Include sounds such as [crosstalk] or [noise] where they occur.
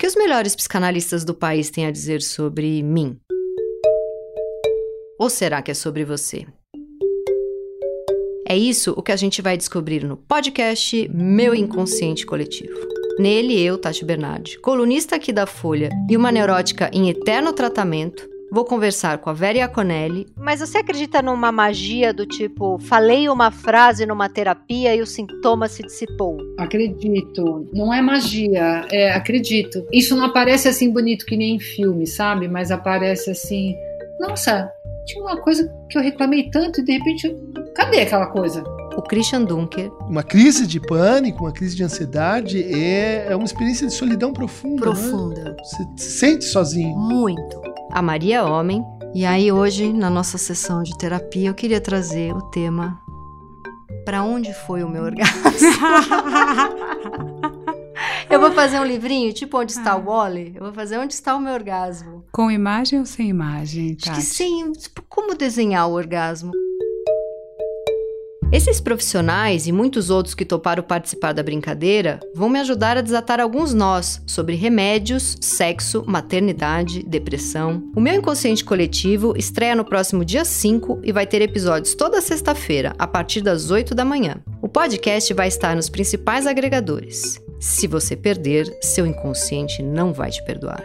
que os melhores psicanalistas do país têm a dizer sobre mim? Ou será que é sobre você? É isso o que a gente vai descobrir no podcast Meu Inconsciente Coletivo. Nele, eu, Tati Bernardi, colunista aqui da Folha e uma neurótica em eterno tratamento, vou conversar com a Vera Iaconelli. Mas você acredita numa magia do tipo, falei uma frase numa terapia e o sintoma se dissipou? Acredito. Não é magia, é acredito. Isso não aparece assim bonito que nem em filme, sabe? Mas aparece assim, nossa, tinha uma coisa que eu reclamei tanto e de repente, cadê aquela coisa? O Christian Dunker. Uma crise de pânico, uma crise de ansiedade é, é uma experiência de solidão profunda. Né? Profunda. Né? Você se sente sozinho. Muito. A Maria Homem. E aí, hoje, na nossa sessão de terapia, eu queria trazer o tema Para onde foi o meu orgasmo? [laughs] Eu vou fazer um livrinho, tipo Onde está ah. o Wally? Eu vou fazer Onde está o meu orgasmo? Com imagem ou sem imagem, Tati? Acho que sem... Tipo, como desenhar o orgasmo? Esses profissionais e muitos outros que toparam participar da brincadeira vão me ajudar a desatar alguns nós sobre remédios, sexo, maternidade, depressão. O meu inconsciente coletivo estreia no próximo dia 5 e vai ter episódios toda sexta-feira, a partir das 8 da manhã. O podcast vai estar nos principais agregadores. Se você perder, seu inconsciente não vai te perdoar.